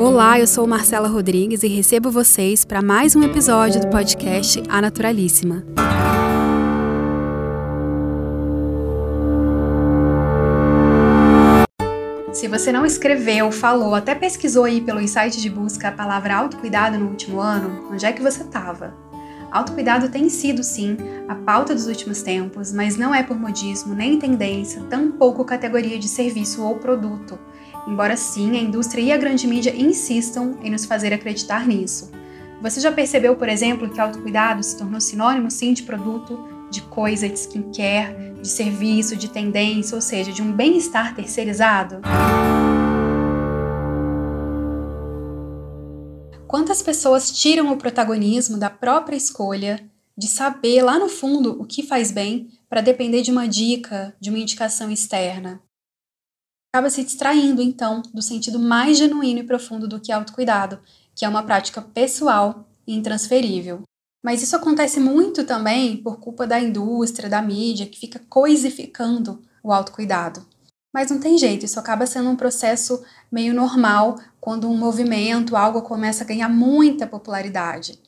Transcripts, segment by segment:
Olá, eu sou Marcela Rodrigues e recebo vocês para mais um episódio do podcast A Naturalíssima. Se você não escreveu, falou, até pesquisou aí pelo site de busca a palavra autocuidado no último ano, onde é que você estava? Autocuidado tem sido, sim, a pauta dos últimos tempos, mas não é por modismo nem tendência, tampouco categoria de serviço ou produto, embora sim a indústria e a grande mídia insistam em nos fazer acreditar nisso. Você já percebeu, por exemplo, que autocuidado se tornou sinônimo, sim, de produto, de coisa, de skincare, de serviço, de tendência, ou seja, de um bem-estar terceirizado? Quantas pessoas tiram o protagonismo da própria escolha de saber lá no fundo o que faz bem para depender de uma dica, de uma indicação externa? Acaba se distraindo, então, do sentido mais genuíno e profundo do que é autocuidado, que é uma prática pessoal e intransferível. Mas isso acontece muito também por culpa da indústria, da mídia, que fica coisificando o autocuidado. Mas não tem jeito, isso acaba sendo um processo meio normal quando um movimento, algo começa a ganhar muita popularidade.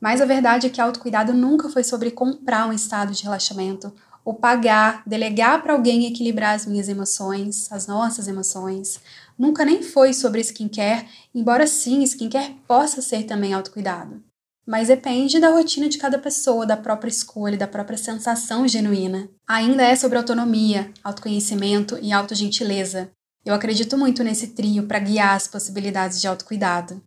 Mas a verdade é que autocuidado nunca foi sobre comprar um estado de relaxamento ou pagar, delegar para alguém equilibrar as minhas emoções, as nossas emoções. Nunca nem foi sobre skincare, embora sim, skincare possa ser também autocuidado. Mas depende da rotina de cada pessoa, da própria escolha, da própria sensação genuína. Ainda é sobre autonomia, autoconhecimento e autogentileza. Eu acredito muito nesse trio para guiar as possibilidades de autocuidado.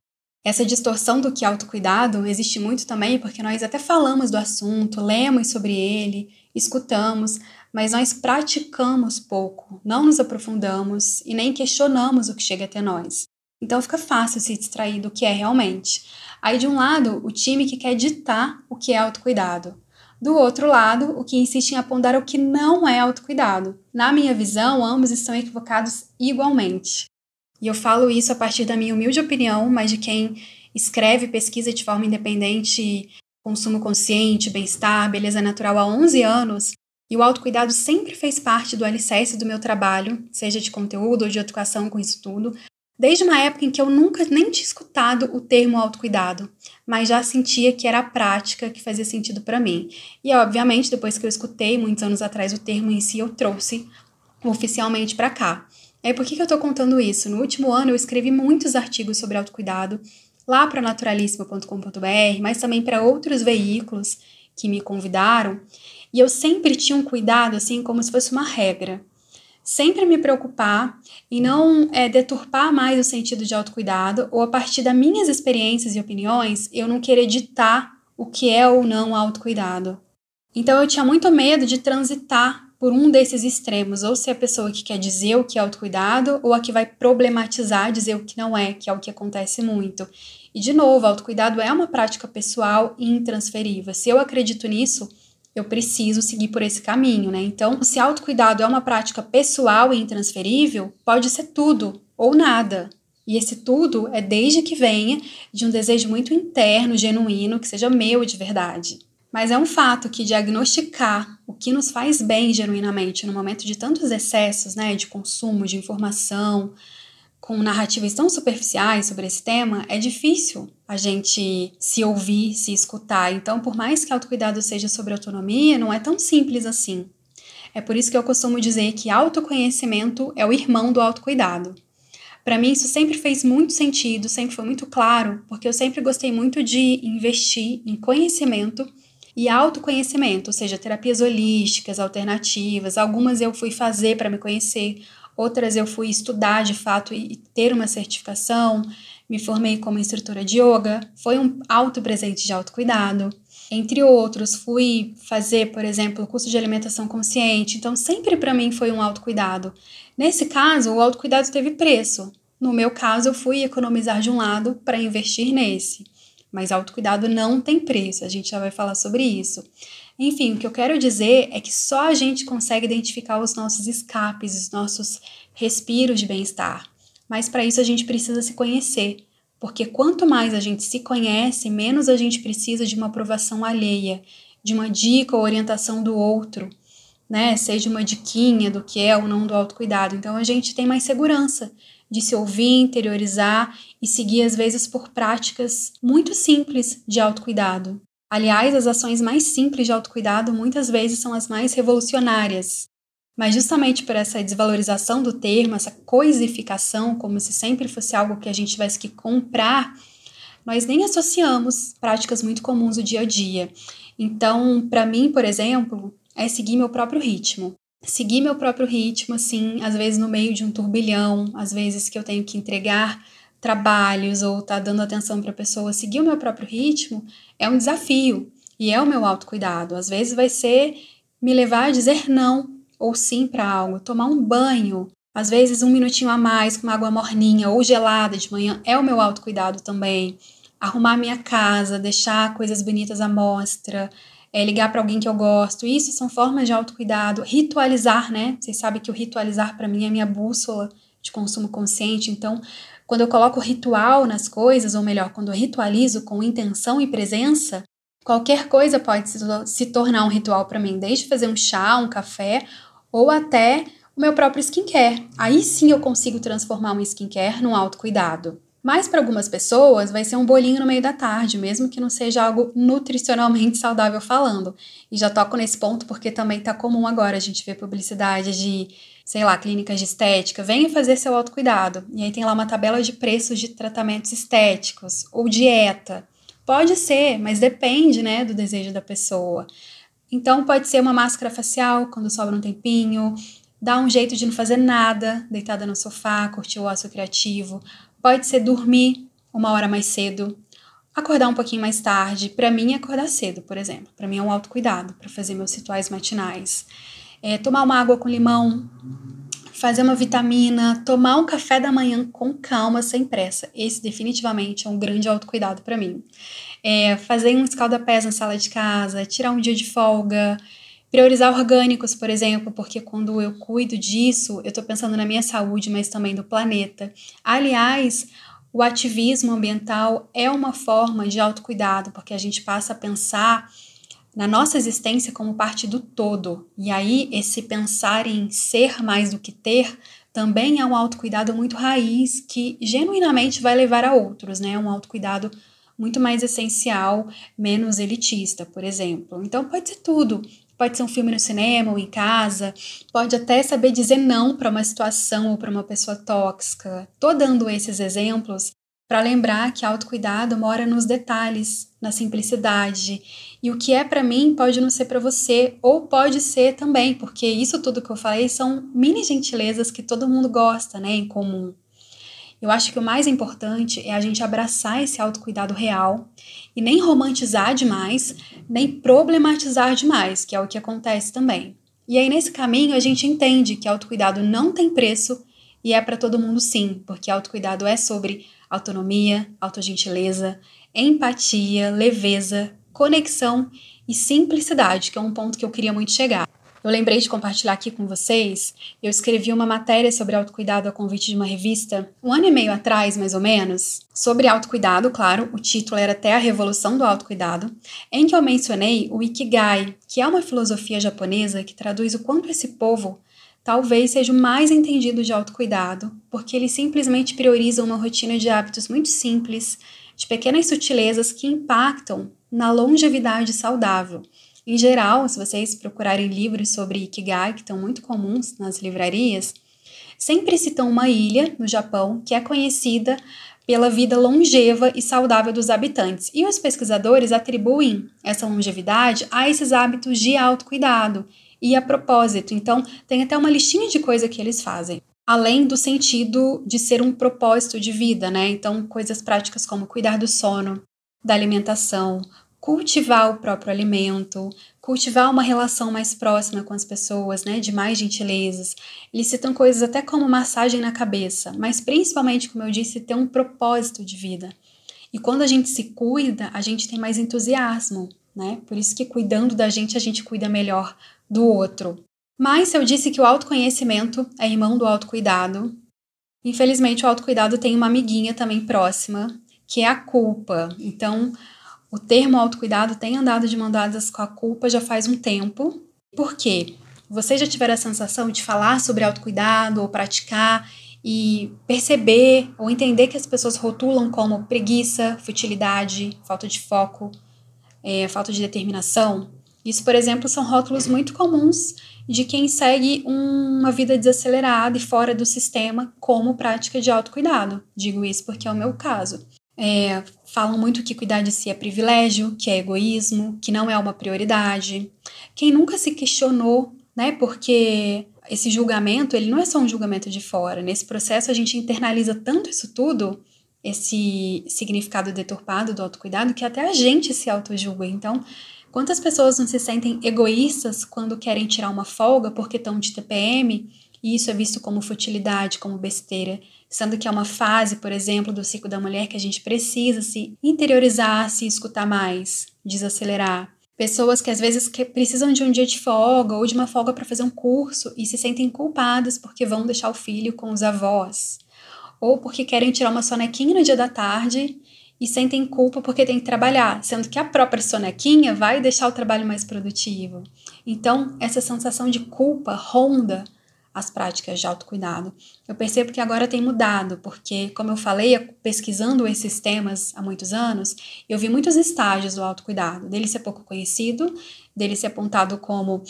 Essa distorção do que é autocuidado existe muito também porque nós até falamos do assunto, lemos sobre ele, escutamos, mas nós praticamos pouco, não nos aprofundamos e nem questionamos o que chega até nós. Então fica fácil se distrair do que é realmente. Aí, de um lado, o time que quer ditar o que é autocuidado. Do outro lado, o que insiste em apontar o que não é autocuidado. Na minha visão, ambos estão equivocados igualmente. E eu falo isso a partir da minha humilde opinião, mas de quem escreve pesquisa de forma independente, consumo consciente, bem-estar, beleza natural há 11 anos, e o autocuidado sempre fez parte do alicerce do meu trabalho, seja de conteúdo ou de educação com isso tudo, Desde uma época em que eu nunca nem tinha escutado o termo autocuidado, mas já sentia que era a prática que fazia sentido para mim. E obviamente, depois que eu escutei muitos anos atrás o termo em si, eu trouxe oficialmente para cá. Aí, por que, eu estou contando isso? No último ano eu escrevi muitos artigos sobre autocuidado lá para naturalíssima.com.br, mas também para outros veículos que me convidaram, e eu sempre tinha um cuidado assim como se fosse uma regra sempre me preocupar e não é, deturpar mais o sentido de autocuidado, ou a partir das minhas experiências e opiniões, eu não querer ditar o que é ou não autocuidado. Então eu tinha muito medo de transitar por um desses extremos, ou ser a pessoa que quer dizer o que é autocuidado, ou a que vai problematizar, dizer o que não é, que é o que acontece muito. E de novo, autocuidado é uma prática pessoal e intransferível. Se eu acredito nisso, eu preciso seguir por esse caminho, né? Então, se autocuidado é uma prática pessoal e intransferível, pode ser tudo ou nada. E esse tudo é desde que venha de um desejo muito interno, genuíno, que seja meu de verdade. Mas é um fato que diagnosticar o que nos faz bem genuinamente no momento de tantos excessos, né, de consumo, de informação, com narrativas tão superficiais sobre esse tema, é difícil a gente se ouvir, se escutar. Então, por mais que autocuidado seja sobre autonomia, não é tão simples assim. É por isso que eu costumo dizer que autoconhecimento é o irmão do autocuidado. Para mim, isso sempre fez muito sentido, sempre foi muito claro, porque eu sempre gostei muito de investir em conhecimento e autoconhecimento, ou seja, terapias holísticas, alternativas. Algumas eu fui fazer para me conhecer, outras eu fui estudar de fato e ter uma certificação, me formei como instrutora de yoga, foi um alto presente de autocuidado. Entre outros, fui fazer, por exemplo, curso de alimentação consciente, então sempre para mim foi um autocuidado. Nesse caso, o autocuidado teve preço. No meu caso, eu fui economizar de um lado para investir nesse. Mas autocuidado não tem preço, a gente já vai falar sobre isso. Enfim, o que eu quero dizer é que só a gente consegue identificar os nossos escapes, os nossos respiros de bem-estar. Mas para isso a gente precisa se conhecer, porque quanto mais a gente se conhece, menos a gente precisa de uma aprovação alheia, de uma dica ou orientação do outro, né? Seja uma diquinha do que é ou não do autocuidado. Então a gente tem mais segurança de se ouvir, interiorizar e seguir, às vezes, por práticas muito simples de autocuidado. Aliás, as ações mais simples de autocuidado muitas vezes são as mais revolucionárias. Mas justamente por essa desvalorização do termo, essa coisificação, como se sempre fosse algo que a gente tivesse que comprar, nós nem associamos práticas muito comuns do dia a dia. Então, para mim, por exemplo, é seguir meu próprio ritmo. Seguir meu próprio ritmo, assim, às vezes no meio de um turbilhão, às vezes que eu tenho que entregar trabalhos ou tá dando atenção para a pessoa, seguir o meu próprio ritmo é um desafio e é o meu autocuidado. Às vezes vai ser me levar a dizer não ou sim para algo, tomar um banho, às vezes um minutinho a mais com água morninha ou gelada de manhã é o meu autocuidado também. Arrumar minha casa, deixar coisas bonitas à mostra, é, ligar para alguém que eu gosto. Isso são formas de autocuidado. Ritualizar, né? Vocês sabem que o ritualizar para mim é minha bússola de consumo consciente. Então, quando eu coloco ritual nas coisas, ou melhor, quando eu ritualizo com intenção e presença, qualquer coisa pode se, se tornar um ritual para mim, desde fazer um chá, um café, ou até o meu próprio skincare. Aí sim eu consigo transformar um skincare num autocuidado. Mas para algumas pessoas vai ser um bolinho no meio da tarde, mesmo que não seja algo nutricionalmente saudável falando. E já toco nesse ponto porque também tá comum agora a gente ver publicidade de, sei lá, clínicas de estética, venha fazer seu autocuidado. E aí tem lá uma tabela de preços de tratamentos estéticos ou dieta. Pode ser, mas depende, né, do desejo da pessoa. Então pode ser uma máscara facial quando sobra um tempinho, dar um jeito de não fazer nada, deitada no sofá, curtir o ócio criativo, Pode ser dormir uma hora mais cedo, acordar um pouquinho mais tarde. Para mim, acordar cedo, por exemplo. Para mim é um autocuidado para fazer meus rituais matinais. É, tomar uma água com limão, fazer uma vitamina, tomar um café da manhã com calma, sem pressa. Esse definitivamente é um grande autocuidado para mim. É, fazer um escalda-pés na sala de casa, tirar um dia de folga, priorizar orgânicos, por exemplo, porque quando eu cuido disso, eu estou pensando na minha saúde, mas também do planeta. Aliás, o ativismo ambiental é uma forma de autocuidado, porque a gente passa a pensar na nossa existência como parte do todo. E aí, esse pensar em ser mais do que ter também é um autocuidado muito raiz que genuinamente vai levar a outros, né? Um autocuidado muito mais essencial, menos elitista, por exemplo. Então, pode ser tudo. Pode ser um filme no cinema ou em casa, pode até saber dizer não para uma situação ou para uma pessoa tóxica. Tô dando esses exemplos para lembrar que autocuidado mora nos detalhes, na simplicidade. E o que é para mim pode não ser para você, ou pode ser também, porque isso tudo que eu falei são mini gentilezas que todo mundo gosta, né, em comum. Eu acho que o mais importante é a gente abraçar esse autocuidado real e nem romantizar demais, nem problematizar demais, que é o que acontece também. E aí, nesse caminho, a gente entende que autocuidado não tem preço e é para todo mundo sim, porque autocuidado é sobre autonomia, autogentileza, empatia, leveza, conexão e simplicidade, que é um ponto que eu queria muito chegar. Eu lembrei de compartilhar aqui com vocês. Eu escrevi uma matéria sobre autocuidado a convite de uma revista um ano e meio atrás, mais ou menos, sobre autocuidado, claro, o título era até a revolução do autocuidado, em que eu mencionei o Ikigai, que é uma filosofia japonesa que traduz o quanto esse povo talvez seja o mais entendido de autocuidado, porque ele simplesmente prioriza uma rotina de hábitos muito simples, de pequenas sutilezas que impactam na longevidade saudável. Em geral, se vocês procurarem livros sobre Ikigai, que estão muito comuns nas livrarias, sempre citam uma ilha no Japão que é conhecida pela vida longeva e saudável dos habitantes. E os pesquisadores atribuem essa longevidade a esses hábitos de autocuidado e a propósito. Então, tem até uma listinha de coisas que eles fazem. Além do sentido de ser um propósito de vida, né? Então, coisas práticas como cuidar do sono, da alimentação, cultivar o próprio alimento, cultivar uma relação mais próxima com as pessoas, né, de mais gentilezas. Eles citam coisas até como massagem na cabeça, mas principalmente, como eu disse, ter um propósito de vida. E quando a gente se cuida, a gente tem mais entusiasmo, né? Por isso que cuidando da gente, a gente cuida melhor do outro. Mas eu disse que o autoconhecimento é irmão do autocuidado. Infelizmente, o autocuidado tem uma amiguinha também próxima, que é a culpa. Então, o termo autocuidado tem andado de mão dadas com a culpa já faz um tempo. Por quê? Vocês já tiveram a sensação de falar sobre autocuidado ou praticar e perceber ou entender que as pessoas rotulam como preguiça, futilidade, falta de foco, é, falta de determinação. Isso, por exemplo, são rótulos muito comuns de quem segue uma vida desacelerada e fora do sistema como prática de autocuidado. Digo isso porque é o meu caso. É, falam muito que cuidar de si é privilégio, que é egoísmo, que não é uma prioridade. Quem nunca se questionou, né? Porque esse julgamento, ele não é só um julgamento de fora. Nesse processo, a gente internaliza tanto isso tudo, esse significado deturpado do autocuidado, que até a gente se auto-julga. Então, quantas pessoas não se sentem egoístas quando querem tirar uma folga porque estão de TPM e isso é visto como futilidade, como besteira, sendo que é uma fase, por exemplo, do ciclo da mulher que a gente precisa se interiorizar, se escutar mais, desacelerar. Pessoas que às vezes que precisam de um dia de folga ou de uma folga para fazer um curso e se sentem culpadas porque vão deixar o filho com os avós. Ou porque querem tirar uma sonequinha no dia da tarde e sentem culpa porque tem que trabalhar, sendo que a própria sonequinha vai deixar o trabalho mais produtivo. Então, essa sensação de culpa ronda as práticas de autocuidado. Eu percebo que agora tem mudado, porque, como eu falei, pesquisando esses temas há muitos anos, eu vi muitos estágios do autocuidado, dele ser pouco conhecido, dele ser apontado como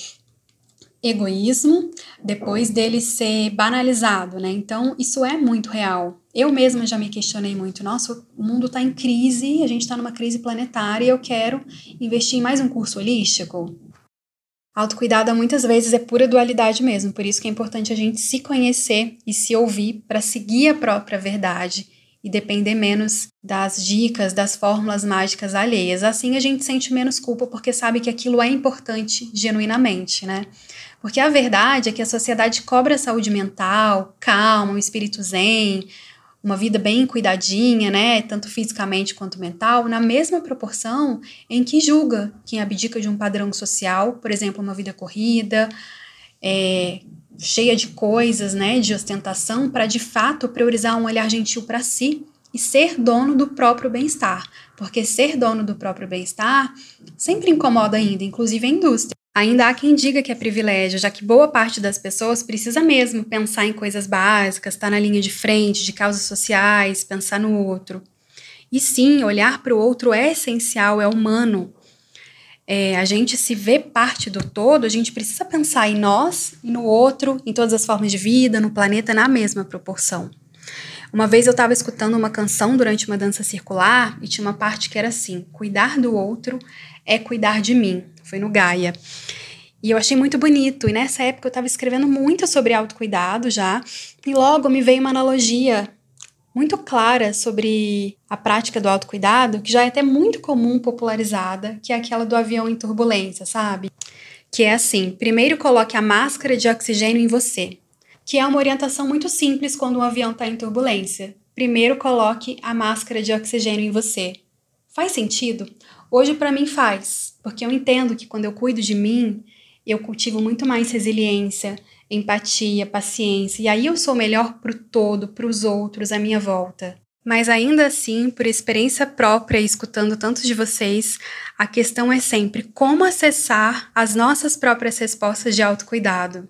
egoísmo, depois dele ser banalizado, né? Então, isso é muito real. Eu mesma já me questionei muito. Nossa, o mundo está em crise, a gente está numa crise planetária eu quero investir em mais um curso holístico. Autocuidado muitas vezes é pura dualidade mesmo, por isso que é importante a gente se conhecer e se ouvir para seguir a própria verdade e depender menos das dicas, das fórmulas mágicas alheias. Assim a gente sente menos culpa porque sabe que aquilo é importante genuinamente, né? Porque a verdade é que a sociedade cobra saúde mental, calma, um espírito zen, uma vida bem cuidadinha, né, tanto fisicamente quanto mental, na mesma proporção em que julga quem abdica de um padrão social, por exemplo, uma vida corrida, é, cheia de coisas, né, de ostentação, para de fato priorizar um olhar gentil para si e ser dono do próprio bem-estar, porque ser dono do próprio bem-estar sempre incomoda ainda, inclusive a indústria. Ainda há quem diga que é privilégio, já que boa parte das pessoas precisa mesmo pensar em coisas básicas, estar tá na linha de frente de causas sociais, pensar no outro. E sim, olhar para o outro é essencial, é humano. É, a gente se vê parte do todo, a gente precisa pensar em nós e no outro, em todas as formas de vida, no planeta, na mesma proporção. Uma vez eu estava escutando uma canção durante uma dança circular e tinha uma parte que era assim: cuidar do outro é cuidar de mim foi no Gaia. E eu achei muito bonito. E nessa época eu estava escrevendo muito sobre autocuidado já. E logo me veio uma analogia muito clara sobre a prática do autocuidado, que já é até muito comum, popularizada, que é aquela do avião em turbulência, sabe? Que é assim: primeiro coloque a máscara de oxigênio em você, que é uma orientação muito simples quando um avião está em turbulência. Primeiro coloque a máscara de oxigênio em você. Faz sentido? Hoje para mim faz, porque eu entendo que quando eu cuido de mim, eu cultivo muito mais resiliência, empatia, paciência, e aí eu sou melhor para o todo, para os outros à minha volta. Mas ainda assim, por experiência própria, escutando tantos de vocês, a questão é sempre como acessar as nossas próprias respostas de autocuidado.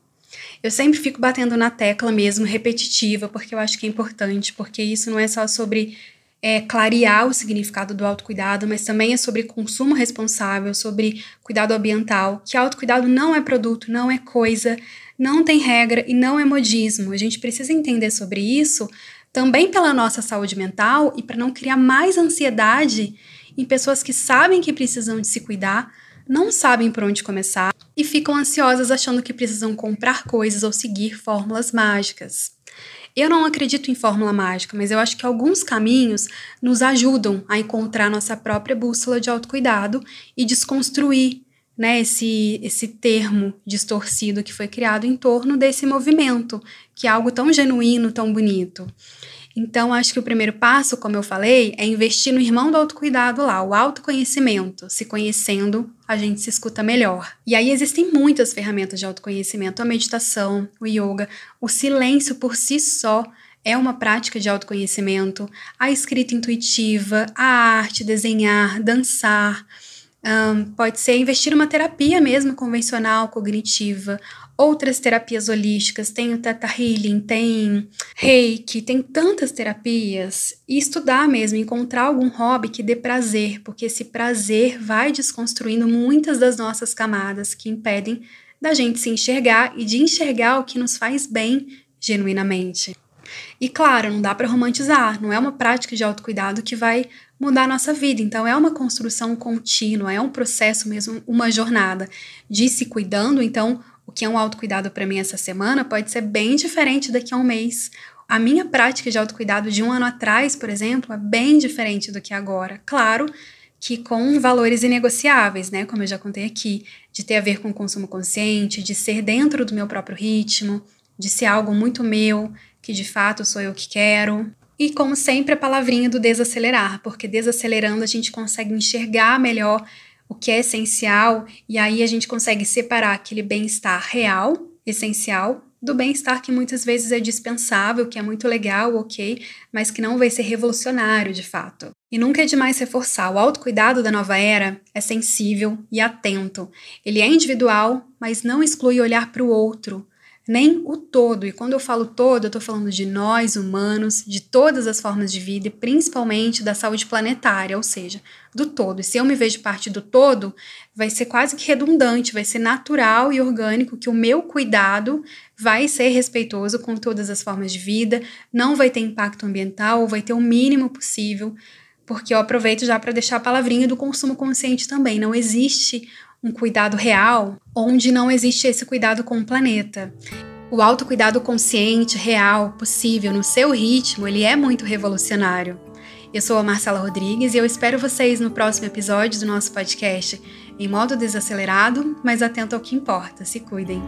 Eu sempre fico batendo na tecla mesmo, repetitiva, porque eu acho que é importante, porque isso não é só sobre é, clarear o significado do autocuidado, mas também é sobre consumo responsável, sobre cuidado ambiental, que autocuidado não é produto, não é coisa, não tem regra e não é modismo. A gente precisa entender sobre isso também pela nossa saúde mental e para não criar mais ansiedade em pessoas que sabem que precisam de se cuidar, não sabem por onde começar e ficam ansiosas achando que precisam comprar coisas ou seguir fórmulas mágicas. Eu não acredito em fórmula mágica, mas eu acho que alguns caminhos nos ajudam a encontrar nossa própria bússola de autocuidado e desconstruir né, esse, esse termo distorcido que foi criado em torno desse movimento, que é algo tão genuíno, tão bonito. Então, acho que o primeiro passo, como eu falei, é investir no irmão do autocuidado lá, o autoconhecimento. Se conhecendo, a gente se escuta melhor. E aí existem muitas ferramentas de autoconhecimento: a meditação, o yoga, o silêncio por si só é uma prática de autoconhecimento, a escrita intuitiva, a arte, desenhar, dançar. Um, pode ser investir numa terapia mesmo convencional, cognitiva, outras terapias holísticas, tem o Theta Healing, tem Reiki, tem tantas terapias. E estudar mesmo, encontrar algum hobby que dê prazer, porque esse prazer vai desconstruindo muitas das nossas camadas que impedem da gente se enxergar e de enxergar o que nos faz bem genuinamente. E claro, não dá para romantizar, não é uma prática de autocuidado que vai mudar a nossa vida. Então, é uma construção contínua, é um processo mesmo, uma jornada de se cuidando. Então, que é um autocuidado para mim essa semana pode ser bem diferente daqui a um mês. A minha prática de autocuidado de um ano atrás, por exemplo, é bem diferente do que agora. Claro que com valores inegociáveis, né? Como eu já contei aqui, de ter a ver com consumo consciente, de ser dentro do meu próprio ritmo, de ser algo muito meu, que de fato sou eu que quero. E como sempre, a palavrinha do desacelerar, porque desacelerando a gente consegue enxergar melhor o que é essencial e aí a gente consegue separar aquele bem-estar real, essencial, do bem-estar que muitas vezes é dispensável, que é muito legal, ok, mas que não vai ser revolucionário de fato. E nunca é demais reforçar: o autocuidado da nova era é sensível e atento. Ele é individual, mas não exclui olhar para o outro, nem o todo. E quando eu falo todo, eu estou falando de nós, humanos, de todas as formas de vida e principalmente da saúde planetária, ou seja, do todo. E se eu me vejo parte do todo, vai ser quase que redundante, vai ser natural e orgânico que o meu cuidado vai ser respeitoso com todas as formas de vida, não vai ter impacto ambiental, ou vai ter o mínimo possível. Porque eu aproveito já para deixar a palavrinha do consumo consciente também. Não existe um cuidado real onde não existe esse cuidado com o planeta. O autocuidado consciente, real, possível, no seu ritmo, ele é muito revolucionário. Eu sou a Marcela Rodrigues e eu espero vocês no próximo episódio do nosso podcast, em modo desacelerado, mas atento ao que importa. Se cuidem.